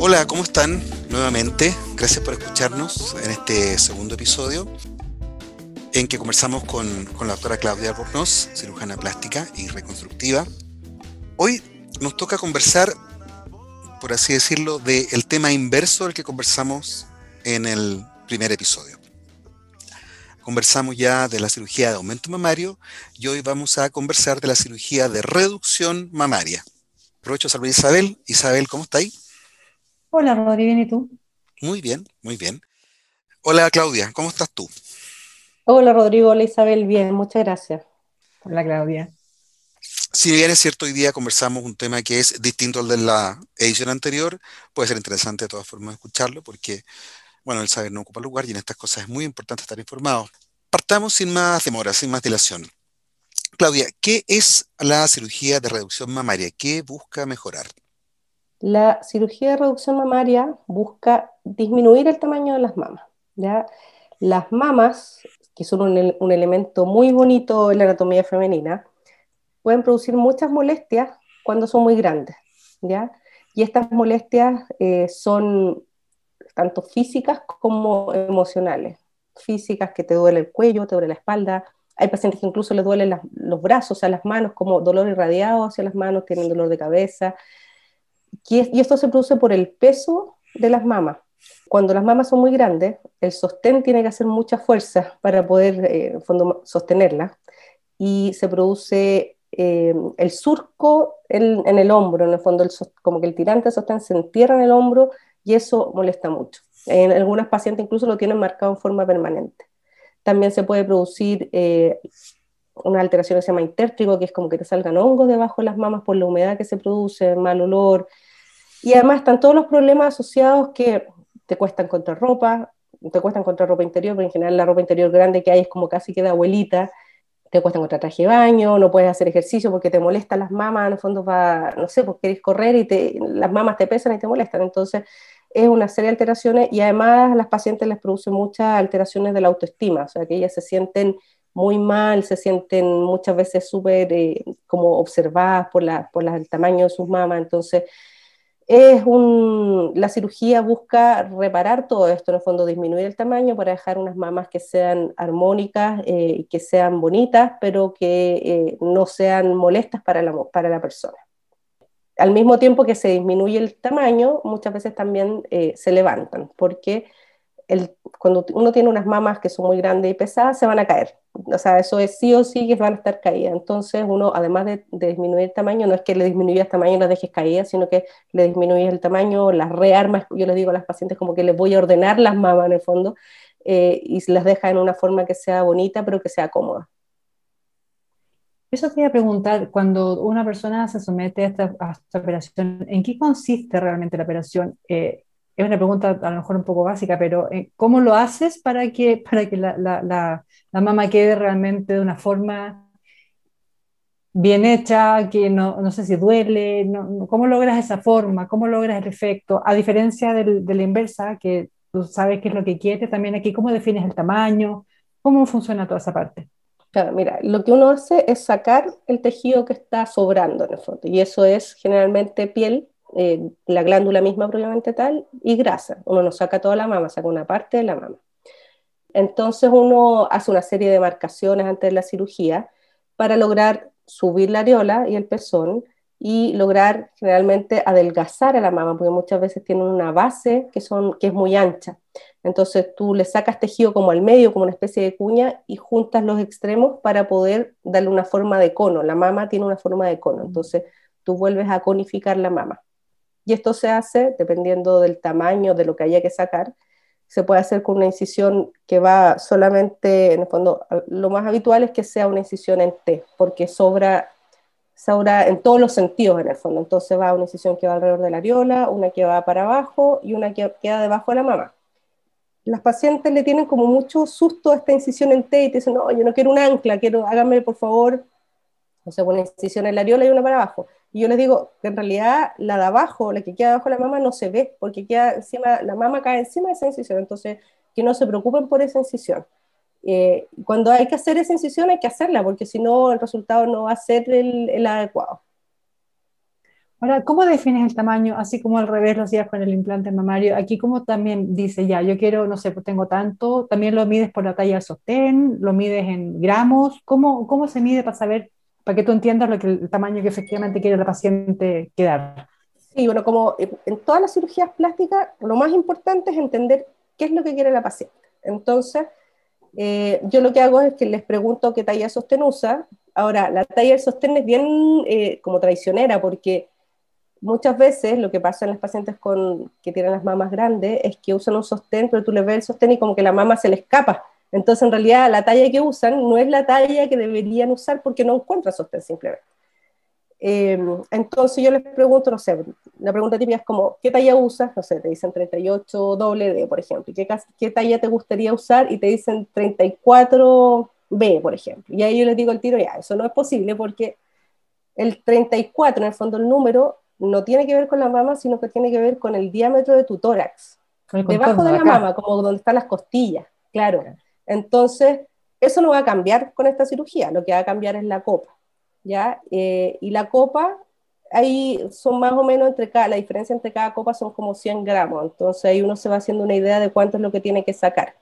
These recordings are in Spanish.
Hola, ¿cómo están? Nuevamente, gracias por escucharnos en este segundo episodio en que conversamos con, con la doctora Claudia Albornoz, cirujana plástica y reconstructiva. Hoy nos toca conversar, por así decirlo, del tema inverso del que conversamos en el primer episodio. Conversamos ya de la cirugía de aumento mamario y hoy vamos a conversar de la cirugía de reducción mamaria. Aprovecho a saludar a Isabel. Isabel, ¿cómo está ahí? Hola, Rodri, ¿y tú? Muy bien, muy bien. Hola, Claudia, ¿cómo estás tú? Hola, Rodrigo. Hola, Isabel. Bien, muchas gracias. Hola, Claudia. Si bien es cierto, hoy día conversamos un tema que es distinto al de la edición anterior, puede ser interesante de todas formas escucharlo porque, bueno, el saber no ocupa lugar y en estas cosas es muy importante estar informado. Partamos sin más demora, sin más dilación. Claudia, ¿qué es la cirugía de reducción mamaria? ¿Qué busca mejorar? La cirugía de reducción mamaria busca disminuir el tamaño de las mamas. ¿ya? Las mamas, que son un, elemento muy bonito en la anatomía femenina, pueden producir muchas molestias cuando son muy grandes, ¿ya? Y estas molestias eh, son tanto físicas como emocionales. Físicas, que te duele el cuello, te duele la espalda. Hay pacientes que incluso les duelen los brazos, o las manos, como dolor irradiado hacia las manos, tienen dolor de cabeza. Y, esto se produce por el peso de las mamas. Cuando las mamas son muy grandes, el sostén tiene que hacer mucha fuerza para poder eh, fondo, sostenerla y se produce eh, el surco en, el hombro, en el fondo, como que el tirante de sostén se entierra en el hombro y eso molesta mucho. En algunas pacientes incluso lo tienen marcado en forma permanente. También se puede producir eh, una alteración que se llama intértrico, que es como que te salgan hongos debajo de las mamas por la humedad que se produce, mal olor. Y además están todos los problemas asociados que te cuesta encontrar ropa, te cuesta encontrar ropa interior, pero en general la ropa interior grande que hay es como casi que de abuelita, te cuesta encontrar traje de baño, no puedes hacer ejercicio porque te molestan las mamas, en el fondo va, no sé, porque querés correr y te, las mamas te pesan y te molestan, entonces es una serie de alteraciones y además a las pacientes les produce muchas alteraciones de la autoestima, o sea que ellas se sienten muy mal, se sienten muchas veces súper eh, como observadas por, la, por el tamaño de sus mamas, entonces es un, la cirugía busca reparar todo esto, en el fondo disminuir el tamaño para dejar unas mamas que sean armónicas eh, que sean bonitas, pero que eh, no sean molestas para la, para la persona. Al mismo tiempo que se disminuye el tamaño, muchas veces también eh, se levantan, porque cuando uno tiene unas mamas que son muy grandes y pesadas, se van a caer. O sea, eso es sí o sí que van a estar caídas. Entonces, uno, además de, disminuir el tamaño, no es que le disminuyas tamaño y las dejes caídas, sino que le disminuyes el tamaño, las rearmas. Yo les digo a las pacientes como que les voy a ordenar las mamas en el fondo eh, y las deja en una forma que sea bonita, pero que sea cómoda. Eso quería preguntar, cuando una persona se somete a esta, a esta operación, ¿en qué consiste realmente la operación? Eh, es una pregunta a lo mejor un poco básica, pero eh, ¿cómo lo haces para que, para que la, la, la, la mama quede realmente de una forma bien hecha, que no, no sé si duele? No, ¿Cómo logras esa forma? ¿Cómo logras el efecto? A diferencia del, de la inversa, que tú sabes qué es lo que quieres, también aquí, ¿cómo defines el tamaño? ¿Cómo funciona toda esa parte? Claro, mira, lo que uno hace es sacar el tejido que está sobrando en el fondo, y eso es generalmente piel eh, la glándula misma propiamente tal y grasa. Uno no saca toda la mama, saca una parte de la mama. Entonces uno hace una serie de marcaciones antes de la cirugía para lograr subir la areola y el pezón y lograr generalmente adelgazar a la mama, porque muchas veces tienen una base que, son, que es muy ancha. Entonces tú le sacas tejido como al medio, como una especie de cuña, y juntas los extremos para poder darle una forma de cono. La mama tiene una forma de cono, entonces tú vuelves a conificar la mama. Y esto se hace, dependiendo del tamaño de lo que haya que sacar, se puede hacer con una incisión que va solamente, en el fondo, lo más habitual es que sea una incisión en T, porque sobra, sobra en todos los sentidos en el fondo. Entonces va una incisión que va alrededor de la areola, una que va para abajo y una que queda debajo de la mama. Las pacientes le tienen como mucho susto a esta incisión en T y te dicen, no, yo no quiero un ancla, quiero, hágame por favor, o sea, una incisión en la areola y una para abajo. Y yo les digo que en realidad la de abajo, la que queda abajo de la mama, no se ve, porque queda encima, la mama cae encima de esa incisión, entonces que no se preocupen por esa incisión. Eh, cuando hay que hacer esa incisión hay que hacerla, porque si no el resultado no va a ser el, el adecuado. Ahora, ¿cómo defines el tamaño? Así como al revés lo hacías con el implante mamario. Aquí, como también dice, ya, yo quiero, no sé, pues tengo tanto, también lo mides por la talla del sostén, lo mides en gramos. ¿Cómo, cómo se mide para saber, para que tú entiendas lo que, el tamaño que efectivamente quiere la paciente quedar? Sí, bueno, como en todas las cirugías plásticas, lo más importante es entender qué es lo que quiere la paciente. Entonces, eh, yo lo que hago es que les pregunto qué talla sostén usa. Ahora, la talla del sostén es bien eh, como traicionera porque muchas veces lo que pasa en las pacientes con, que tienen las mamas grandes es que usan un sostén, pero tú le ves el sostén y como que la mama se le escapa. Entonces, en realidad, la talla que usan no es la talla que deberían usar porque no encuentran sostén simplemente. Eh, entonces yo les pregunto, no sé, la pregunta típica es como, ¿qué talla usas? No sé, te dicen 38 doble D, por ejemplo. ¿Qué, ¿Qué talla te gustaría usar? Y te dicen 34 B, por ejemplo. Y ahí yo les digo el tiro, ya, eso no es posible porque el 34, en el fondo el número, no tiene que ver con la mama, sino que tiene que ver con el diámetro de tu tórax. Debajo de la mama, como donde están las costillas, claro. Entonces, eso no va a cambiar con esta cirugía, lo que va a cambiar es la copa, ¿ya? Eh, y la copa, ahí son más o menos entre cada, la diferencia entre cada copa son como 100 gramos, entonces ahí uno se va haciendo una idea de cuánto es lo que tiene que sacar,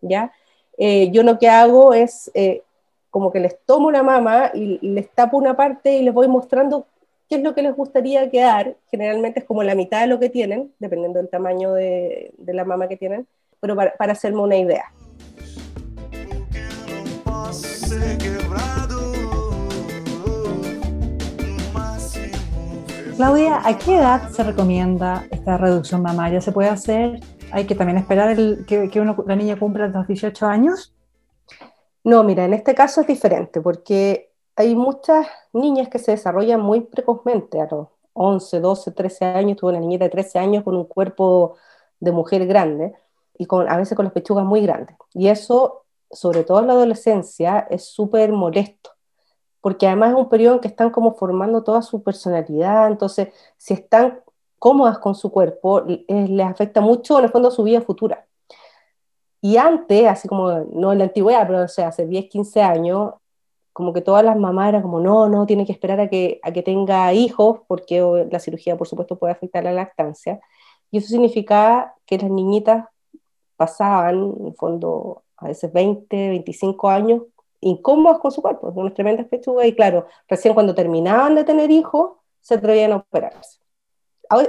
¿ya? Eh, yo lo que hago es eh, como que les tomo la mama y, les tapo una parte y les voy mostrando qué es lo que les gustaría quedar. Generalmente es como la mitad de lo que tienen, dependiendo del tamaño de, la mama que tienen, pero para hacerme una idea. Claudia, ¿a qué edad se recomienda esta reducción mamaria? ¿Se puede hacer? ¿Hay que también esperar el, que, que uno, la niña cumpla los 18 años? No, mira, en este caso es diferente porque hay muchas niñas que se desarrollan muy precozmente, a los 11, 12, 13 años. Tuve una niñita de 13 años con un cuerpo de mujer grande y con, a veces con las pechugas muy grandes. Y eso, sobre todo en la adolescencia, es súper molesto porque además es un periodo en que están como formando toda su personalidad, entonces si están cómodas con su cuerpo, les afecta mucho en el fondo su vida futura. Y antes, así como, no en la antigüedad, pero o sea, hace 10, 15 años, como que todas las mamás eran como, no, no, tiene que esperar a que, a que tenga hijos, porque la cirugía, por supuesto, puede afectar la lactancia. Y eso significaba que las niñitas pasaban, en el fondo, a veces 20, 25 años incómodas con su cuerpo, con unas tremendas pechugas, y claro, recién cuando terminaban de tener hijos, se atrevían a operarse.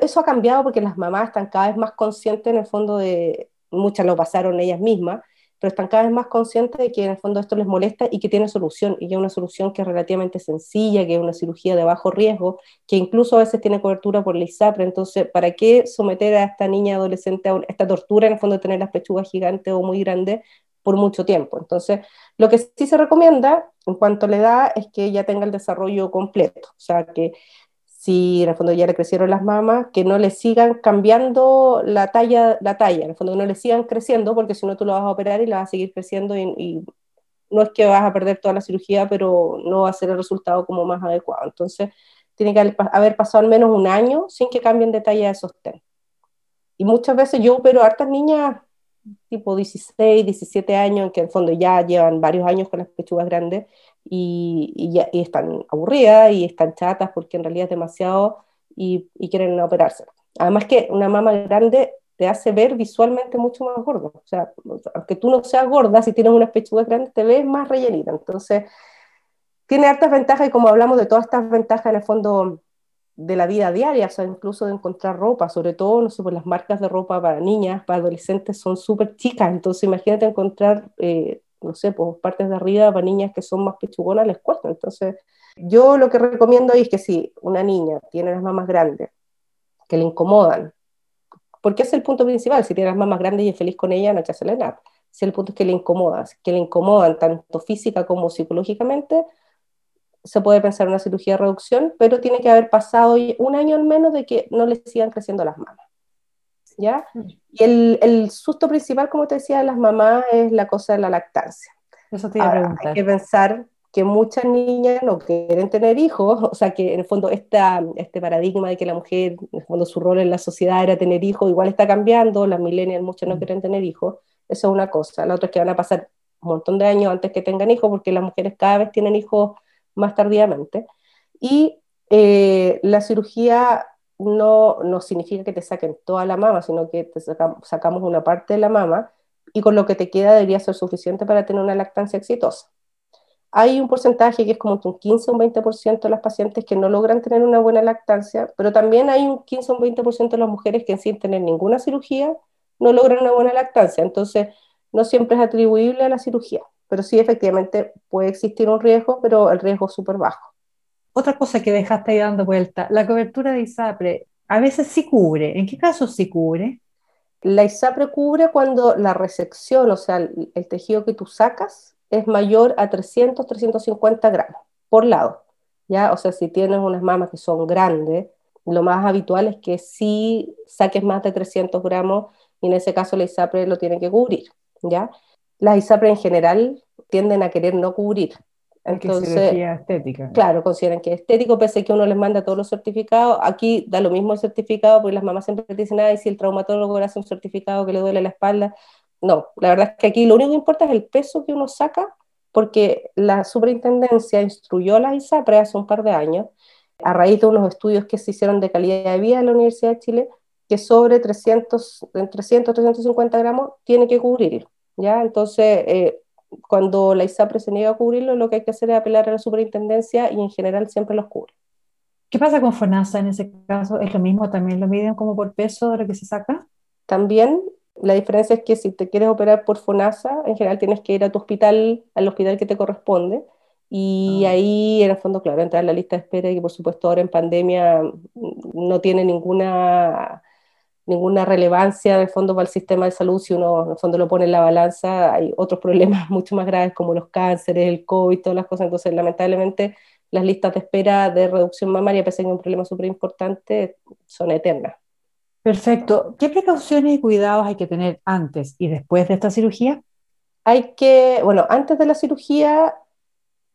Eso ha cambiado porque las mamás están cada vez más conscientes, en el fondo, de, muchas lo pasaron ellas mismas, pero están cada vez más conscientes de que en el fondo esto les molesta y que tiene solución, y que es una solución que es relativamente sencilla, que es una cirugía de bajo riesgo, que incluso a veces tiene cobertura por la ISAPRE, entonces, ¿para qué someter a esta niña adolescente a esta tortura, en el fondo de tener las pechugas gigantes o muy grandes, por mucho tiempo. Entonces, lo que sí se recomienda en cuanto a la edad es que ella tenga el desarrollo completo, o sea, que si en el fondo ya le crecieron las mamas, que no le sigan cambiando la talla, la talla, en el fondo no le sigan creciendo, porque si no tú lo vas a operar y la vas a seguir creciendo y, y no es que vas a perder toda la cirugía, pero no va a ser el resultado como más adecuado. Entonces, tiene que haber pasado al menos un año sin que cambien de talla de sostén. Y muchas veces yo opero a hartas niñas tipo 16, 17 años, que en el fondo ya llevan varios años con las pechugas grandes y, y, ya, y están aburridas y están chatas porque en realidad es demasiado y, y, quieren operarse. Además que una mama grande te hace ver visualmente mucho más gordo. O sea, aunque tú no seas gorda, si tienes unas pechugas grandes te ves más rellenita. Entonces, tiene hartas ventajas y como hablamos de todas estas ventajas en el fondo de la vida diaria, o sea, incluso de encontrar ropa, sobre todo, no sé, pues las marcas de ropa para niñas, para adolescentes son súper chicas, entonces imagínate encontrar, eh, no sé, pues partes de arriba para niñas que son más pechugonas les cuesta, entonces yo lo que recomiendo es que si una niña tiene las mamas grandes, que le incomodan, porque es el punto principal, si tiene las mamas grandes y es feliz con ella, no hay que hacerle nada, si el punto es que le incomodan, que le incomodan tanto física como psicológicamente, se puede pensar en una cirugía de reducción, pero tiene que haber pasado un año al menos de que no le sigan creciendo las mamas. ¿Ya? Mm. Y el, el susto principal, como te decía, de las mamás es la cosa de la lactancia. Eso te iba a preguntar. Hay que pensar que muchas niñas no quieren tener hijos, o sea que en el fondo esta, este paradigma de que la mujer, en el fondo su rol en la sociedad era tener hijos, igual está cambiando, las millennials muchas no mm. quieren tener hijos, eso es una cosa. La otra es que van a pasar un montón de años antes que tengan hijos, porque las mujeres cada vez tienen hijos más tardíamente. Y Eh, la cirugía no, no significa que te saquen toda la mama, sino que te sacamos una parte de la mama y con lo que te queda debería ser suficiente para tener una lactancia exitosa. Hay un porcentaje que es como un 15 o un 20% de las pacientes que no logran tener una buena lactancia, pero también hay un 15 o un 20% de las mujeres que sin tener ninguna cirugía no logran una buena lactancia. Entonces, no siempre es atribuible a la cirugía, pero sí efectivamente puede existir un riesgo, pero el riesgo es súper bajo. Otra cosa que dejaste ahí dando vuelta, la cobertura de ISAPRE, a veces sí cubre. ¿En qué casos sí cubre? La ISAPRE cubre cuando la resección, o sea, el, el tejido que tú sacas, es mayor a 300, 350 gramos por lado. ¿ya? O sea, si tienes unas mamas que son grandes, lo más habitual es que sí saques más de 300 gramos y en ese caso la ISAPRE lo tiene que cubrir. ¿ya? Las ISAPRE en general tienden a querer no cubrir. Entonces, estética. Claro, consideran que es estético, pese a que uno les manda todos los certificados. Aquí da lo mismo el certificado, porque las mamás siempre dicen, ay, si el traumatólogo le hace un certificado que le duele la espalda. No, la verdad es que aquí lo único que importa es el peso que uno saca, porque la superintendencia instruyó a las ISAPRE hace un par de años, a raíz de unos estudios que se hicieron de calidad de vida en la Universidad de Chile, que sobre 300, 300 350 gramos tiene que cubrirlo. ¿Ya? Entonces, eh, cuando la ISAPRE se niega a cubrirlo, lo que hay que hacer es apelar a la superintendencia y en general siempre los cubre. ¿Qué pasa con FONASA en ese caso? ¿Es lo mismo? ¿También lo miden como por peso de lo que se saca? También. La diferencia es que si te quieres operar por FONASA, en general tienes que ir a tu hospital, al hospital que te corresponde. Y ah. ahí, en el fondo, claro, entrar en la lista de espera y que por supuesto ahora en pandemia no tiene ninguna ninguna relevancia en el fondo para el sistema de salud si uno en el fondo lo pone en la balanza, hay otros problemas mucho más graves como los cánceres, el COVID, todas las cosas, entonces lamentablemente las listas de espera de reducción mamaria, pese a que es un problema súper importante, son eternas. Perfecto. ¿Qué precauciones y cuidados hay que tener antes y después de esta cirugía? Hay que, bueno, antes de la cirugía,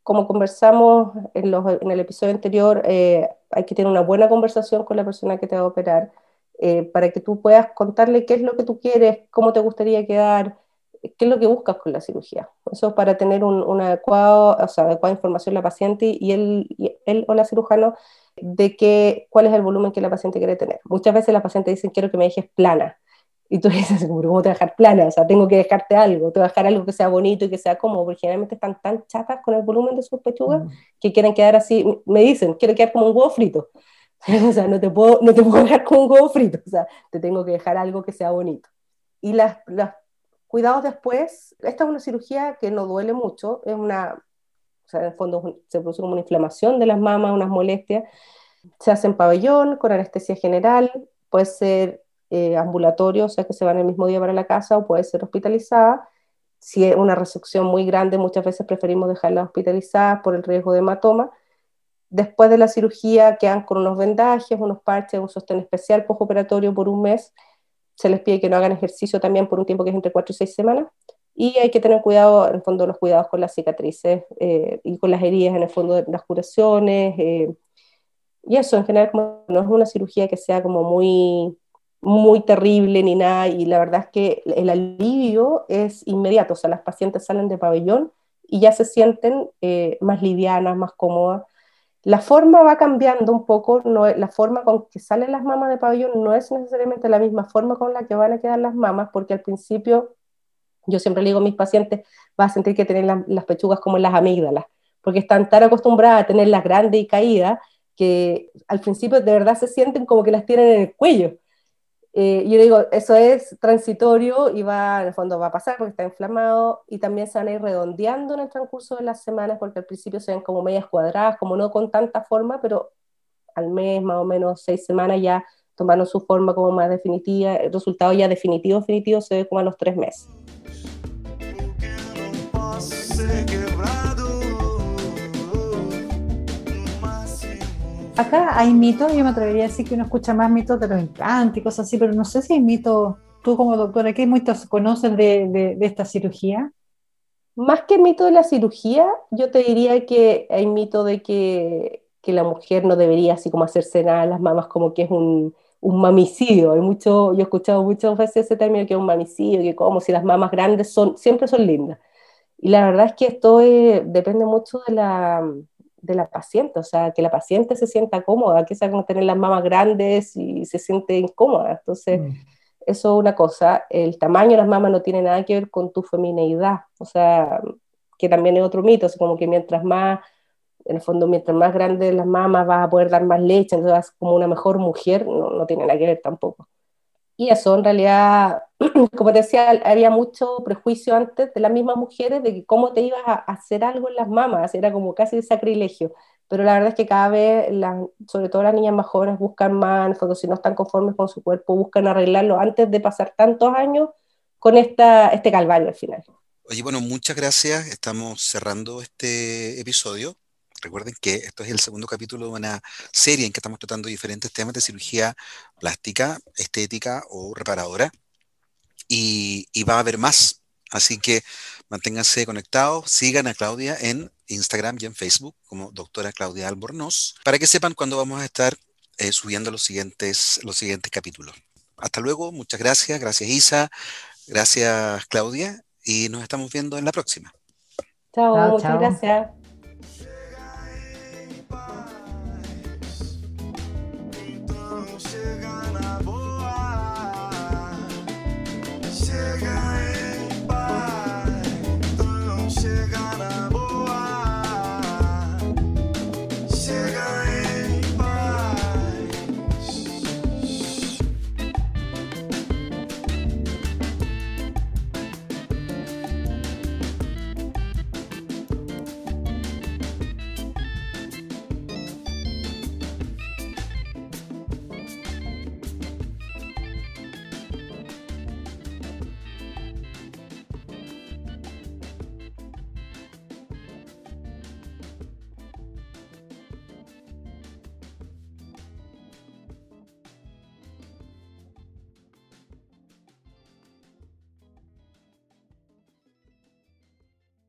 como conversamos en, los, en el episodio anterior, eh, hay que tener una buena conversación con la persona que te va a operar eh, para que tú puedas contarle qué es lo que tú quieres, cómo te gustaría quedar, qué es lo que buscas con la cirugía. Eso para tener un, adecuado, o sea, adecuada información la paciente y él, y él o la cirujano de que, cuál es el volumen que la paciente quiere tener. Muchas veces la paciente dicen, quiero que me dejes plana. Y tú dices, ¿cómo te voy a dejar plana? O sea, tengo que dejarte algo, te voy a dejar algo que sea bonito y que sea cómodo, porque generalmente están tan chatas con el volumen de sus pechugas mm. que quieren quedar así, me dicen, quiero quedar como un huevo frito. o sea, no te, puedo, no te puedo dejar con un huevo frito, o sea, te tengo que dejar algo que sea bonito. Y las, los cuidados después, esta es una cirugía que no duele mucho, es una, o sea, en el fondo se produce como una inflamación de las mamas, unas molestias, se hace en pabellón, con anestesia general, puede ser eh, ambulatorio, o sea que se van el mismo día para la casa, o puede ser hospitalizada. Si es una resección muy grande, muchas veces preferimos dejarla hospitalizada por el riesgo de hematoma Después de la cirugía quedan con unos vendajes, unos parches, un sostén especial postoperatorio por un mes. Se les pide que no hagan ejercicio también por un tiempo que es entre 4 y 6 semanas. Y hay que tener cuidado, en el fondo, los cuidados con las cicatrices eh, y con las heridas, en el fondo, de las curaciones. Eh, y eso, en general, no es una cirugía que sea como muy, muy terrible ni nada. Y la verdad es que el alivio es inmediato. O sea, las pacientes salen de pabellón y ya se sienten eh, más livianas, más cómodas. La forma va cambiando un poco, no, la forma con que salen las mamas de pabellón no es necesariamente la misma forma con la que van a quedar las mamas, porque al principio, yo siempre le digo a mis pacientes, vas a sentir que tienen las pechugas como las amígdalas, porque están tan acostumbradas a tenerlas grandes y caídas, que al principio de verdad se sienten como que las tienen en el cuello. Eh, yo digo, eso es transitorio y va, en el fondo va a pasar porque está inflamado y también se van a ir redondeando en el transcurso de las semanas porque al principio se ven como medias cuadradas, como no con tanta forma, pero al mes, más o menos seis semanas ya tomaron su forma como más definitiva, el resultado ya definitivo, definitivo se ve como a los tres meses. Acá hay mitos, yo me atrevería a decir que uno escucha más mitos de los implantes y cosas así, pero no sé si hay mitos, tú como doctora, ¿qué mitos conoces de, de, esta cirugía? Más que mito de la cirugía, yo te diría que hay mito de que, que, la mujer no debería así como hacerse nada a las mamas, como que es un, un mamicidio. Hay mucho, yo he escuchado muchas veces ese término que es un mamicidio, que como si las mamas grandes son, siempre son lindas. Y la verdad es que esto depende mucho de la, de la paciente, o sea, que la paciente se sienta cómoda, que no tener las mamas grandes y se siente incómoda. Entonces, mm. eso es una cosa. El tamaño de las mamas no tiene nada que ver con tu femineidad, o sea, que también es otro mito, como que mientras más, en el fondo, mientras más grandes las mamas vas a poder dar más leche, entonces vas como una mejor mujer, no, no tiene nada que ver tampoco. Y eso, en realidad, como te decía, había mucho prejuicio antes de las mismas mujeres de que cómo te ibas a hacer algo en las mamas, era como casi sacrilegio. Pero la verdad es que cada vez, sobre todo las niñas más jóvenes, buscan más, en si no están conformes con su cuerpo, buscan arreglarlo antes de pasar tantos años con esta, este calvario al final. Oye, bueno, muchas gracias. Estamos cerrando este episodio. Recuerden que esto es el segundo capítulo de una serie en que estamos tratando diferentes temas de cirugía plástica, estética o reparadora. Y, va a haber más. Así que manténganse conectados, sigan a Claudia en Instagram y en Facebook como doctora Claudia Albornoz, para que sepan cuándo vamos a estar eh, subiendo los siguientes, los siguientes capítulos. Hasta luego, muchas gracias, gracias Isa, gracias Claudia, y nos estamos viendo en la próxima. Chao, muchas gracias.